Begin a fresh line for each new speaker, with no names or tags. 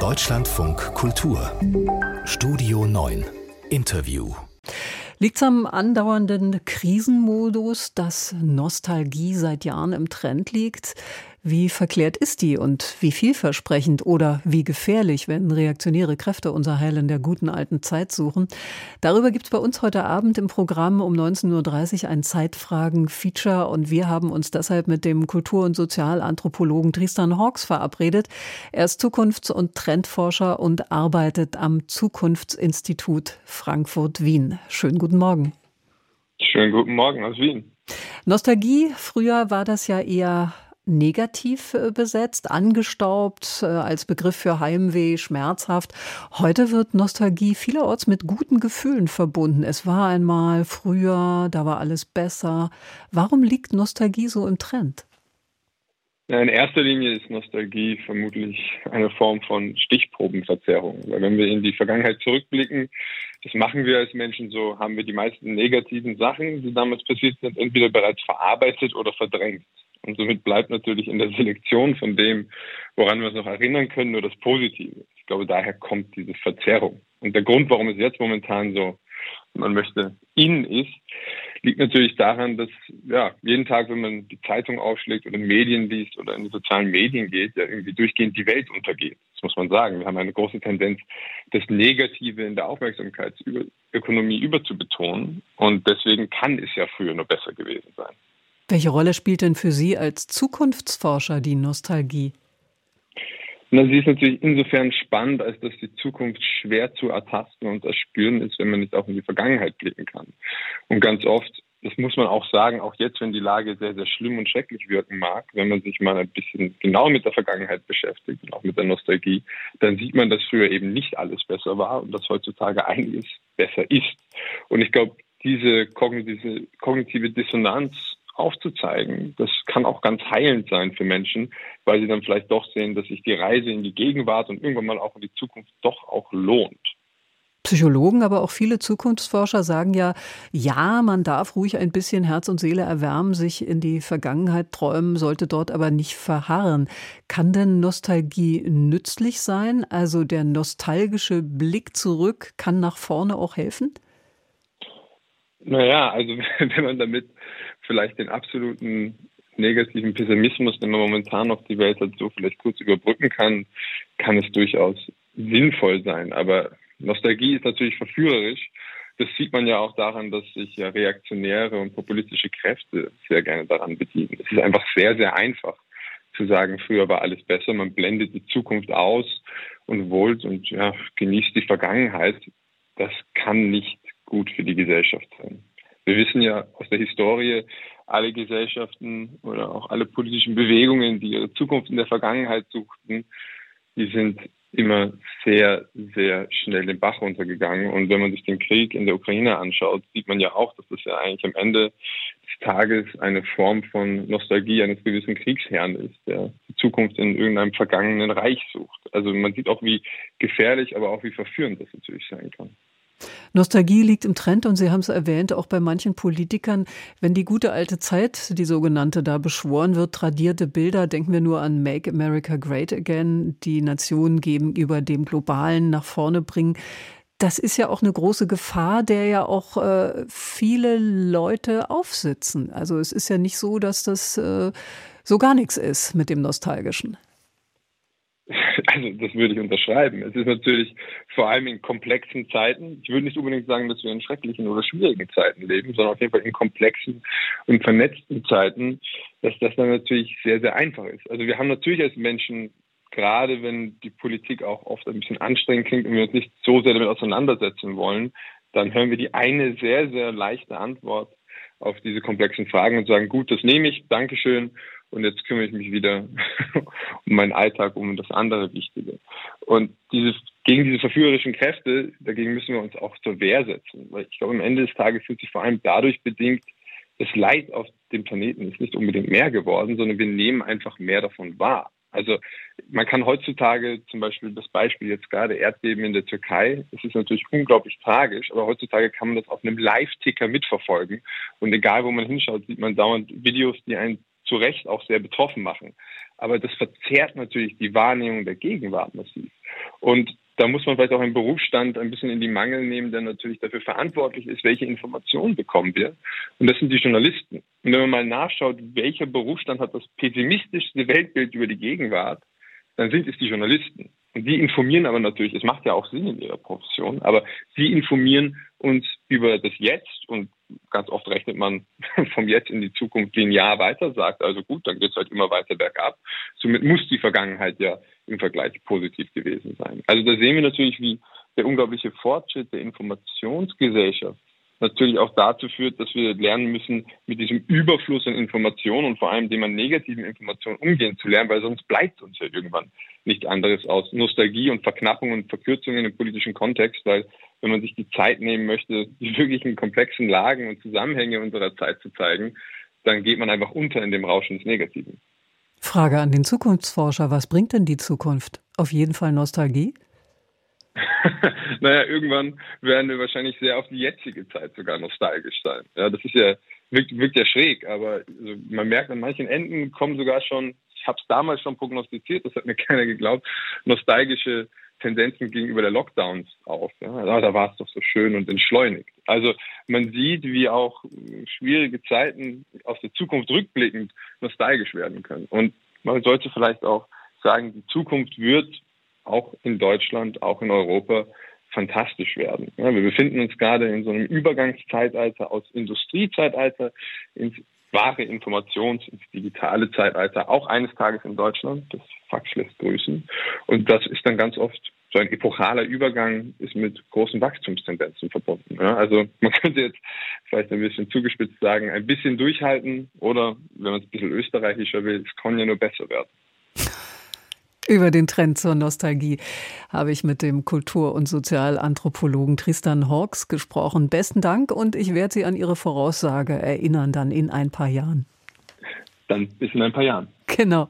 Deutschlandfunk Kultur. Studio 9 Interview.
Liegt es am andauernden Krisenmodus, dass Nostalgie seit Jahren im Trend liegt? Wie verklärt ist die und wie vielversprechend oder wie gefährlich, wenn reaktionäre Kräfte unser Heil in der guten alten Zeit suchen? Darüber gibt es bei uns heute Abend im Programm um 19.30 Uhr ein Zeitfragen-Feature und wir haben uns deshalb mit dem Kultur- und Sozialanthropologen Tristan Hawks verabredet. Er ist Zukunfts- und Trendforscher und arbeitet am Zukunftsinstitut Frankfurt-Wien. Schönen guten Morgen.
Schönen guten Morgen aus Wien.
Nostalgie, früher war das ja eher negativ äh, besetzt, angestaubt äh, als Begriff für Heimweh, schmerzhaft. Heute wird Nostalgie vielerorts mit guten Gefühlen verbunden. Es war einmal früher, da war alles besser. Warum liegt Nostalgie so im Trend?
In erster Linie ist Nostalgie vermutlich eine Form von Stichprobenverzerrung. Weil wenn wir in die Vergangenheit zurückblicken, das machen wir als Menschen so, haben wir die meisten negativen Sachen, die damals passiert sind, entweder bereits verarbeitet oder verdrängt. Und somit bleibt natürlich in der Selektion von dem, woran wir uns noch erinnern können, nur das Positive. Ich glaube, daher kommt diese Verzerrung. Und der Grund, warum es jetzt momentan so, man möchte, in ist, liegt natürlich daran, dass ja jeden Tag, wenn man die Zeitung aufschlägt oder Medien liest oder in die sozialen Medien geht, ja irgendwie durchgehend die Welt untergeht. Das muss man sagen. Wir haben eine große Tendenz, das Negative in der Aufmerksamkeitsökonomie überzubetonen. Und deswegen kann es ja früher nur besser gewesen sein.
Welche Rolle spielt denn für Sie als Zukunftsforscher die Nostalgie?
Na, sie ist natürlich insofern spannend, als dass die Zukunft schwer zu ertasten und erspüren ist, wenn man nicht auch in die Vergangenheit blicken kann. Und ganz oft, das muss man auch sagen, auch jetzt, wenn die Lage sehr, sehr schlimm und schrecklich wirken mag, wenn man sich mal ein bisschen genau mit der Vergangenheit beschäftigt und auch mit der Nostalgie, dann sieht man, dass früher eben nicht alles besser war und dass heutzutage einiges besser ist. Und ich glaube, diese kognitive Dissonanz aufzuzeigen. Das kann auch ganz heilend sein für Menschen, weil sie dann vielleicht doch sehen, dass sich die Reise in die Gegenwart und irgendwann mal auch in die Zukunft doch auch lohnt.
Psychologen, aber auch viele Zukunftsforscher sagen ja, ja, man darf ruhig ein bisschen Herz und Seele erwärmen, sich in die Vergangenheit träumen, sollte dort aber nicht verharren. Kann denn Nostalgie nützlich sein? Also der nostalgische Blick zurück kann nach vorne auch helfen?
Naja, also wenn man damit vielleicht den absoluten negativen Pessimismus, den man momentan auf die Welt hat, so vielleicht kurz überbrücken kann, kann es durchaus sinnvoll sein. Aber Nostalgie ist natürlich verführerisch. Das sieht man ja auch daran, dass sich ja reaktionäre und populistische Kräfte sehr gerne daran bedienen. Es ist einfach sehr, sehr einfach zu sagen, früher war alles besser. Man blendet die Zukunft aus und wollt und ja, genießt die Vergangenheit. Das kann nicht gut für die Gesellschaft sein. Wir wissen ja aus der Historie, alle Gesellschaften oder auch alle politischen Bewegungen, die ihre Zukunft in der Vergangenheit suchten, die sind immer sehr, sehr schnell den Bach runtergegangen. Und wenn man sich den Krieg in der Ukraine anschaut, sieht man ja auch, dass das ja eigentlich am Ende des Tages eine Form von Nostalgie eines gewissen Kriegsherrn ist, der die Zukunft in irgendeinem vergangenen Reich sucht. Also man sieht auch, wie gefährlich, aber auch wie verführend das natürlich sein kann.
Nostalgie liegt im Trend und Sie haben es erwähnt, auch bei manchen Politikern. Wenn die gute alte Zeit, die sogenannte, da beschworen wird, tradierte Bilder, denken wir nur an Make America Great Again, die Nationen gegenüber dem Globalen nach vorne bringen. Das ist ja auch eine große Gefahr, der ja auch äh, viele Leute aufsitzen. Also es ist ja nicht so, dass das äh, so gar nichts ist mit dem Nostalgischen.
Also das würde ich unterschreiben. Es ist natürlich vor allem in komplexen Zeiten, ich würde nicht unbedingt sagen, dass wir in schrecklichen oder schwierigen Zeiten leben, sondern auf jeden Fall in komplexen und vernetzten Zeiten, dass das dann natürlich sehr, sehr einfach ist. Also wir haben natürlich als Menschen, gerade wenn die Politik auch oft ein bisschen anstrengend klingt und wir uns nicht so sehr damit auseinandersetzen wollen, dann hören wir die eine sehr, sehr leichte Antwort auf diese komplexen Fragen und sagen, gut, das nehme ich, Dankeschön und jetzt kümmere ich mich wieder um meinen Alltag, um das andere Wichtige. Und diese, gegen diese verführerischen Kräfte, dagegen müssen wir uns auch zur Wehr setzen. Weil ich glaube, am Ende des Tages wird sich vor allem dadurch bedingt, das Leid auf dem Planeten ist nicht unbedingt mehr geworden, sondern wir nehmen einfach mehr davon wahr. Also man kann heutzutage zum Beispiel das Beispiel jetzt gerade Erdbeben in der Türkei, es ist natürlich unglaublich tragisch, aber heutzutage kann man das auf einem Live-Ticker mitverfolgen. Und egal wo man hinschaut, sieht man dauernd Videos, die einen zu Recht auch sehr betroffen machen. Aber das verzerrt natürlich die Wahrnehmung der Gegenwart massiv. Und da muss man vielleicht auch einen Berufsstand ein bisschen in die Mangel nehmen, der natürlich dafür verantwortlich ist, welche Informationen bekommen wir. Und das sind die Journalisten. Und wenn man mal nachschaut, welcher Berufsstand hat das pessimistischste Weltbild über die Gegenwart, dann sind es die Journalisten. Und die informieren aber natürlich, es macht ja auch Sinn in ihrer Profession, aber sie informieren uns über das Jetzt und ganz oft rechnet man vom Jetzt in die Zukunft linear weiter, sagt also gut, dann geht es halt immer weiter bergab. Somit muss die Vergangenheit ja im Vergleich positiv gewesen sein. Also da sehen wir natürlich, wie der unglaubliche Fortschritt der Informationsgesellschaft natürlich auch dazu führt, dass wir lernen müssen, mit diesem Überfluss an Informationen und vor allem dem an negativen Informationen umgehen zu lernen, weil sonst bleibt uns ja irgendwann nichts anderes aus Nostalgie und Verknappung und Verkürzungen im politischen Kontext, weil wenn man sich die Zeit nehmen möchte, die wirklichen komplexen Lagen und Zusammenhänge unserer Zeit zu zeigen, dann geht man einfach unter in dem Rauschen des Negativen.
Frage an den Zukunftsforscher, was bringt denn die Zukunft? Auf jeden Fall Nostalgie?
naja, irgendwann werden wir wahrscheinlich sehr auf die jetzige Zeit sogar nostalgisch sein. Ja, das ist ja, wirkt, wirkt ja schräg, aber also man merkt, an manchen Enden kommen sogar schon, ich habe es damals schon prognostiziert, das hat mir keiner geglaubt, nostalgische Tendenzen gegenüber der Lockdowns auf. Ja. Da war es doch so schön und entschleunigt. Also man sieht, wie auch schwierige Zeiten aus der Zukunft rückblickend nostalgisch werden können. Und man sollte vielleicht auch sagen, die Zukunft wird auch in Deutschland, auch in Europa fantastisch werden. Ja, wir befinden uns gerade in so einem Übergangszeitalter aus Industriezeitalter ins wahre Informations-, ins digitale Zeitalter, auch eines Tages in Deutschland. Das Fax lässt grüßen. Und das ist dann ganz oft so ein epochaler Übergang ist mit großen Wachstumstendenzen verbunden. Ja, also man könnte jetzt vielleicht ein bisschen zugespitzt sagen, ein bisschen durchhalten oder, wenn man es ein bisschen österreichischer will, es kann ja nur besser werden.
Über den Trend zur Nostalgie habe ich mit dem Kultur- und Sozialanthropologen Tristan Hawks gesprochen. Besten Dank und ich werde Sie an Ihre Voraussage erinnern, dann in ein paar Jahren.
Dann bis in ein paar Jahren.
Genau.